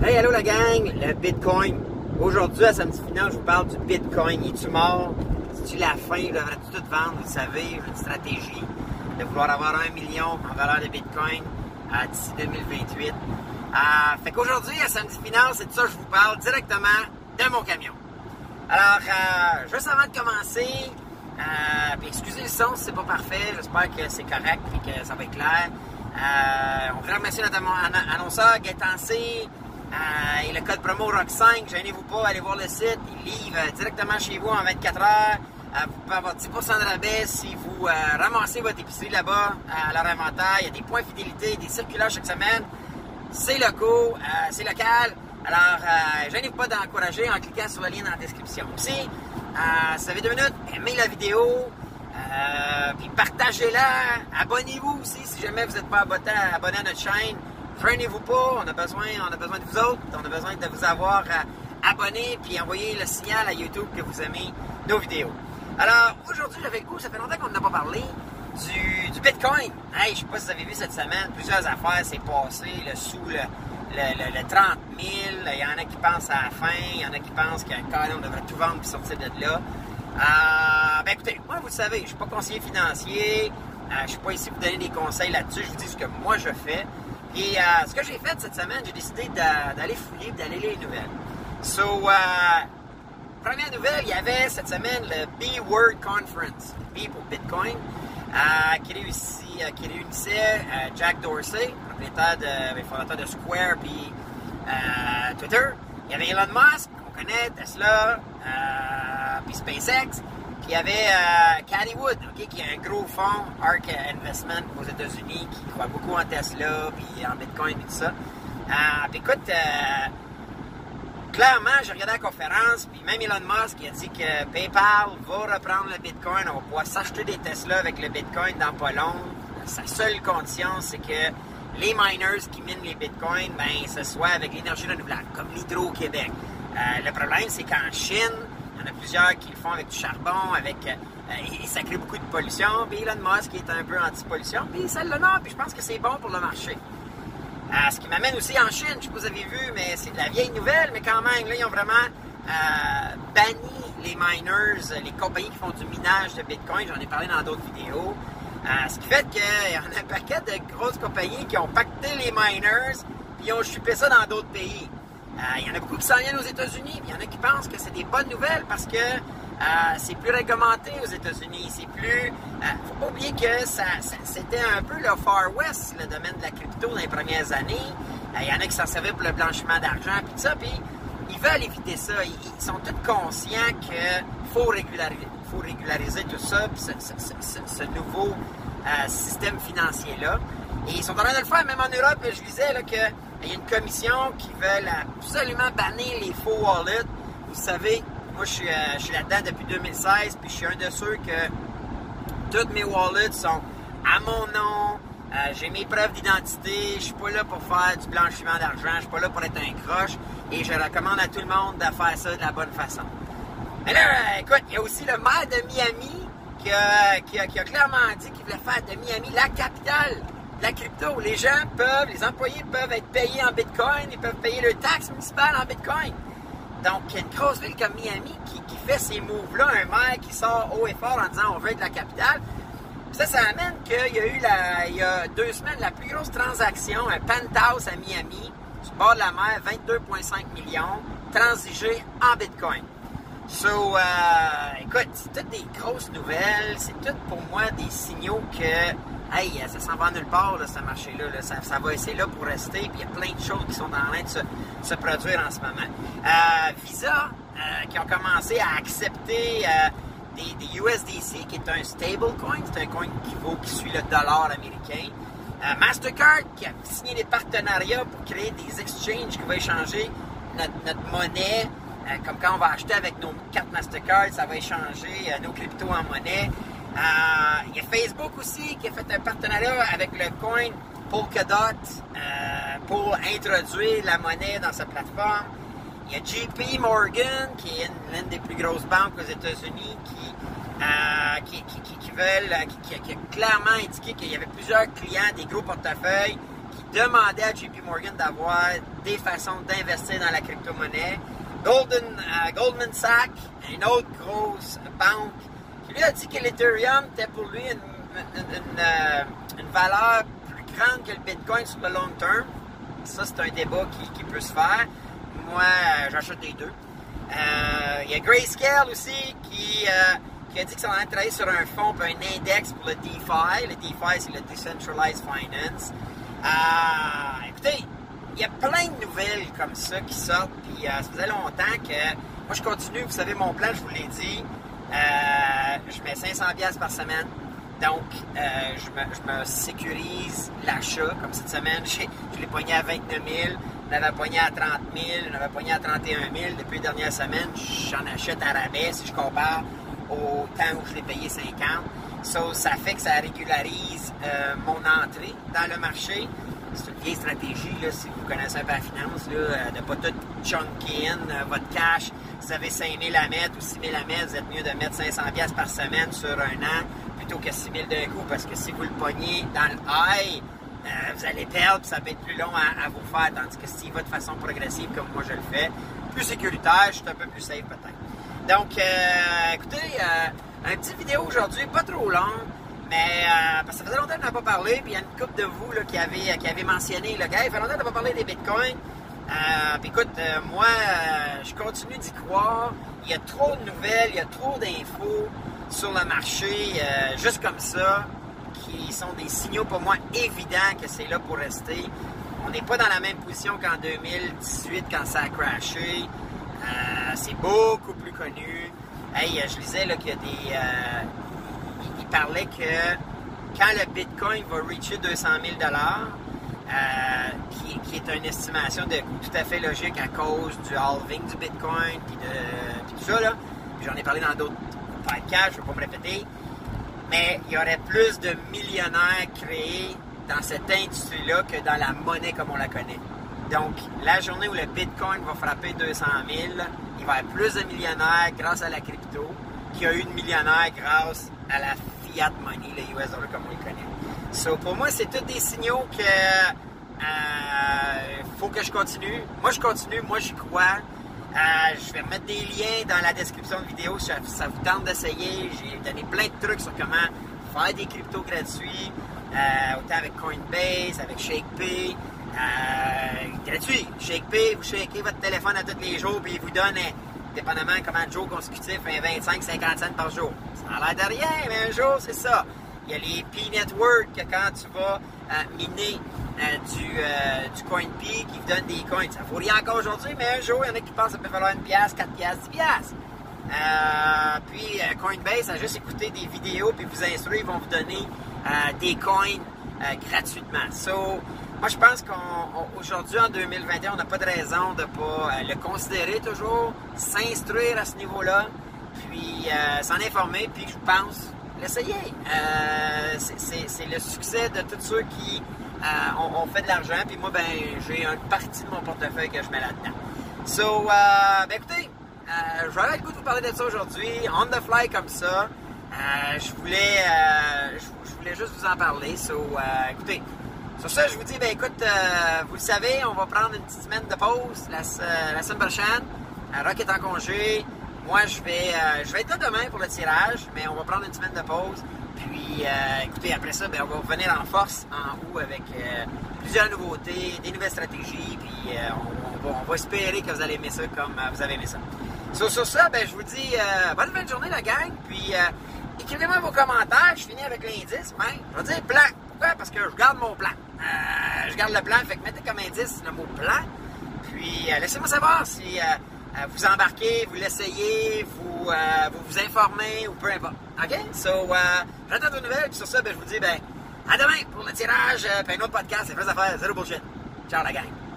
Hey, allô la gang, le Bitcoin. Aujourd'hui, à samedi final, je vous parle du Bitcoin. Es-tu mort? Si tu la fin? Devrais-tu tout vendre? Vous le savez, une stratégie de vouloir avoir un million en valeur de Bitcoin euh, d'ici 2028. Euh, fait qu'aujourd'hui, à samedi final, c'est de ça que je vous parle directement de mon camion. Alors, euh, juste avant de commencer, euh, excusez le son si c'est pas parfait, j'espère que c'est correct et que ça va être clair. On voudrait remercier notre annonceur Gaëtan C, euh, et le code promo ROCK5, gênez-vous pas, allez voir le site, il livre euh, directement chez vous en 24 heures. Euh, vous pouvez avoir 10% de rabais si vous ramassez votre épicerie là-bas à leur inventaire. Il y a des points de fidélité, des circulaires chaque semaine. C'est locaux, c'est local. Alors, gênez-vous pas d'encourager en cliquant sur le lien dans la description. Aussi, si vous avez deux minutes, aimez la vidéo, puis partagez-la. Abonnez-vous aussi si jamais vous n'êtes pas abonné à notre chaîne. Prenez-vous pas, on a besoin, on a besoin de vous autres, on a besoin de vous avoir euh, abonné puis envoyer le signal à YouTube que vous aimez nos vidéos. Alors aujourd'hui j'avais goût, ça fait longtemps qu'on n'a pas parlé du, Bitcoin. Hey, je sais pas si vous avez vu cette semaine, plusieurs affaires s'est passé le sous le, le, 30 000. Il y en a qui pensent à la fin, il y en a qui pensent qu'un on devrait tout vendre et sortir de là. Euh, ben écoutez, moi vous le savez, je suis pas conseiller financier, euh, je suis pas ici pour donner des conseils là-dessus, je vous dis ce que moi je fais. Et euh, ce que j'ai fait cette semaine, j'ai décidé d'aller fouiller, d'aller lire les nouvelles. So, euh, première nouvelle, il y avait cette semaine le B-Word Conference, B pour Bitcoin, euh, qui, réunissait Jack Dorsey, propriétaire de, ben, fondateur de Square puis Twitter. Il y avait Elon Musk, qu'on connaît, Tesla, puis SpaceX il y avait euh, Caddy Wood, qui est un gros fonds, ARK Investment aux États-Unis, qui croit beaucoup en Tesla, puis en Bitcoin, et tout ça. Euh, puis écoute, euh, clairement, j'ai regardé la conférence, puis même Elon Musk a dit que PayPal va reprendre le Bitcoin, on va pouvoir s'acheter des Tesla avec le Bitcoin dans pas long. Sa seule condition, c'est que les miners qui minent les Bitcoins, ben, ce soit avec l'énergie renouvelable, comme l'Hydro-Québec. le problème, c'est qu'en Chine, en a plusieurs qui le font avec du charbon, avec euh, et ça crée beaucoup de pollution. Puis Elon Musk est un peu anti-pollution, puis ça l'honore, puis je pense que c'est bon pour le marché. Euh, ce qui m'amène aussi en Chine, je sais pas si vous avez vu, mais c'est de la vieille nouvelle, mais quand même, là, ils ont vraiment euh, banni les miners, les compagnies qui font du minage de Bitcoin. J'en ai parlé dans d'autres vidéos. ce qui fait qu'il y en a un paquet de grosses compagnies qui ont pacté les miners, puis ils ont chupé ça dans d'autres pays. Il euh, y en a beaucoup qui s'en viennent aux États-Unis, il y en a qui pensent que c'est des bonnes nouvelles parce que euh, c'est plus réglementé aux États-Unis. C'est plus. Euh, faut pas oublier que ça, c'était un peu le Far West, le domaine de la crypto dans les premières années. Il y en a qui s'en servaient pour le blanchiment d'argent, puis ça, puis ils veulent éviter ça. Ils, sont tous conscients qu'il faut régulariser, faut régulariser tout ça, puis ce, nouveau système financier-là. Et ils sont en train de le faire, même en Europe, je disais là, que il y a une commission qui veut absolument bannir les faux wallets. Vous savez, moi, je suis, euh, là-dedans depuis 2016, puis je suis un de ceux que toutes mes wallets sont à mon nom. Euh, j'ai mes preuves d'identité. Je suis pas là pour faire du blanchiment d'argent. Je suis pas là pour être un croche. Et je recommande à tout le monde de faire ça de la bonne façon. Mais là, écoute, il y a aussi le maire de Miami qui a, qui a clairement dit qu'il voulait faire de Miami la capitale la crypto. Les gens peuvent, les employés peuvent être payés en Bitcoin, ils peuvent payer leur taxe municipale en Bitcoin. Donc, il y a une grosse ville comme Miami qui, fait ces moves-là, un maire qui sort haut et fort en disant on veut être la capitale. Ça, ça amène qu'il y a eu, il y a deux semaines, la plus grosse transaction, un penthouse à Miami, sur bord de la mer, 22,5 millions, transigé en Bitcoin. So, euh, écoute, c'est toutes des grosses nouvelles, c'est tout pour moi des signaux que hey, ça s'en va nulle part, là, ce marché-là. Ça, va essayer là pour rester. Puis il y a plein de choses qui sont en train de se, produire en ce moment. Euh, Visa, euh, qui ont commencé à accepter euh, des, USDC, qui est un stablecoin. C'est un coin qui vaut, qui suit le dollar américain. Mastercard, qui a signé des partenariats pour créer des exchanges qui vont échanger notre, monnaie. comme quand on va acheter avec nos cartes Mastercard, ça va échanger nos cryptos en monnaie. Euh, il y a Facebook aussi qui a fait un partenariat avec le coin Polkadot euh, pour introduire la monnaie dans sa plateforme. Il y a JP Morgan, qui est l'une des plus grosses banques aux États-Unis, qui, euh, qui, veulent, qui, a clairement indiqué qu'il y avait plusieurs clients, des gros portefeuilles, qui demandé à JP Morgan d'avoir des façons d'investir dans la crypto-monnaie. Golden, Goldman Sachs, une autre grosse banque, lui a dit que l'Ethereum était pour lui une, euh, valeur plus grande que le Bitcoin sur le long terme. Ça, c'est un débat qui, peut se faire. Moi, j'achète les deux. Il y a Grayscale aussi qui a dit que ça allait travailler sur un fonds et un index pour le DeFi. Le DeFi, c'est le Decentralized Finance. Euh, écoutez, il y a plein de nouvelles comme ça qui sortent, puis euh, ça faisait longtemps que moi je continue, vous savez mon plan, je vous l'ai dit, euh, je mets 500$ par semaine, donc je me, sécurise l'achat, comme cette semaine, je l'ai poigné à 29 000, je l'avais poigné à 30 000, je l'avais poigné à 31 000, depuis les dernières semaines, j'en achète à rabais si je compare au temps où je l'ai payé 50. So, ça fait que ça régularise euh, mon entrée dans le marché. C'est une vieille stratégie, là, si vous connaissez un peu la finance, là, euh, de ne pas tout chunker in euh, votre cash. Si vous avez 5 000 à mettre ou 6 000 à mettre, vous êtes mieux de mettre 500 par semaine sur un an plutôt que 6 000 d'un coup parce que si vous le pognez dans le high, vous allez perdre ça peut être plus long à, vous faire. Tandis que si va de façon progressive comme moi je le fais, plus sécuritaire, je suis un peu plus safe peut-être. Donc, euh, écoutez, euh, un petit vidéo aujourd'hui, pas trop long, mais euh, parce que ça faisait longtemps qu'on n'a pas parlé, puis il y a une couple de vous là, qui, avez, qui avez mentionné, le gars, il fait longtemps qu'on n'a pas parlé des bitcoins. puis écoute, moi, je continue d'y croire. Il y a trop de nouvelles, il y a trop d'infos sur le marché, juste comme ça, qui sont des signaux pour moi évidents que c'est là pour rester. On n'est pas dans la même position qu'en 2018 quand ça a crashé. Euh, c'est beaucoup plus connu. Hey, je lisais qu'il y a des. Parlait que quand le Bitcoin va reacher 200 000 euh, qui, est une estimation de tout à fait logique à cause du halving du Bitcoin, puis tout ça. J'en ai parlé dans d'autres podcasts, je ne vais pas me répéter. Mais il y aurait plus de millionnaires créés dans cette industrie-là que dans la monnaie comme on la connaît. Donc, la journée où le Bitcoin va frapper 200 000, il va y avoir plus de millionnaires grâce à la crypto qu'il y a eu de millionnaires grâce à la money, le US dollar comme on le connaît. So, pour moi, c'est tous des signaux que euh, faut que je continue. Moi, je continue, moi, j'y crois. Euh, je vais remettre des liens dans la description de vidéo si ça vous tente d'essayer. J'ai donné plein de trucs sur comment faire des cryptos gratuits, euh, autant avec Coinbase, avec ShakePay. Euh, gratuit. ShakePay, vous shakez votre téléphone à tous les jours, puis il vous donne, dépendamment comment de jours consécutifs, un 25-50 cents par jour. Ça a l'air de rien, mais un jour, c'est ça. Il y a les P-Network, que quand tu vas euh, miner euh, du, euh, du CoinP qui vous donne des coins. Ça vaut rien encore aujourd'hui, mais un jour, il y en a qui pensent que ça peut valoir une pièce, 4 pièces, 10 pièces. puis Coinbase, a juste écouté des vidéos puis vous instruire, ils vont vous donner des coins gratuitement. So, moi, je pense qu'aujourd'hui, en 2021, on n'a pas de raison de ne pas euh, le considérer toujours, s'instruire à ce niveau-là, puis euh, s'en informer, puis je pense l'essayer. Euh, c'est le succès de tous ceux qui ont, fait de l'argent, puis moi, ben, j'ai une partie de mon portefeuille que je mets là-dedans. So, ben écoutez, j'aurais le goût vous parler de ça aujourd'hui, on the fly comme ça. Je voulais, je, voulais juste vous en parler. So, écoutez, sur ça, je vous dis, ben écoute, euh, vous le savez, on va prendre une petite semaine de pause la, euh, semaine prochaine. Euh, Rock est en congé. Moi, je vais, je vais être là demain pour le tirage, mais on va prendre une semaine de pause. Puis, écoutez, après ça, ben, on va revenir en force en haut avec plusieurs nouveautés, des nouvelles stratégies. Puis, on, va, espérer que vous allez aimer ça comme vous avez aimé ça. Sur, ça, ben, je vous dis bonne fin de journée, la gang. Puis, écrivez-moi vos commentaires. Je finis avec l'indice. Hein? Je vais dire plan. Pourquoi? Parce que je garde mon plan. Euh, je garde le plan, fait que mettez comme indice le mot plan. Puis euh, laissez-moi savoir si euh, vous embarquez, vous l'essayez, vous, vous informez ou peu importe. OK? So, j'attends vos nouvelles. Puis sur ça, ben, je vous dis ben, à demain pour le tirage, puis un autre podcast, c'est à faire, zéro bullshit. Ciao la gang.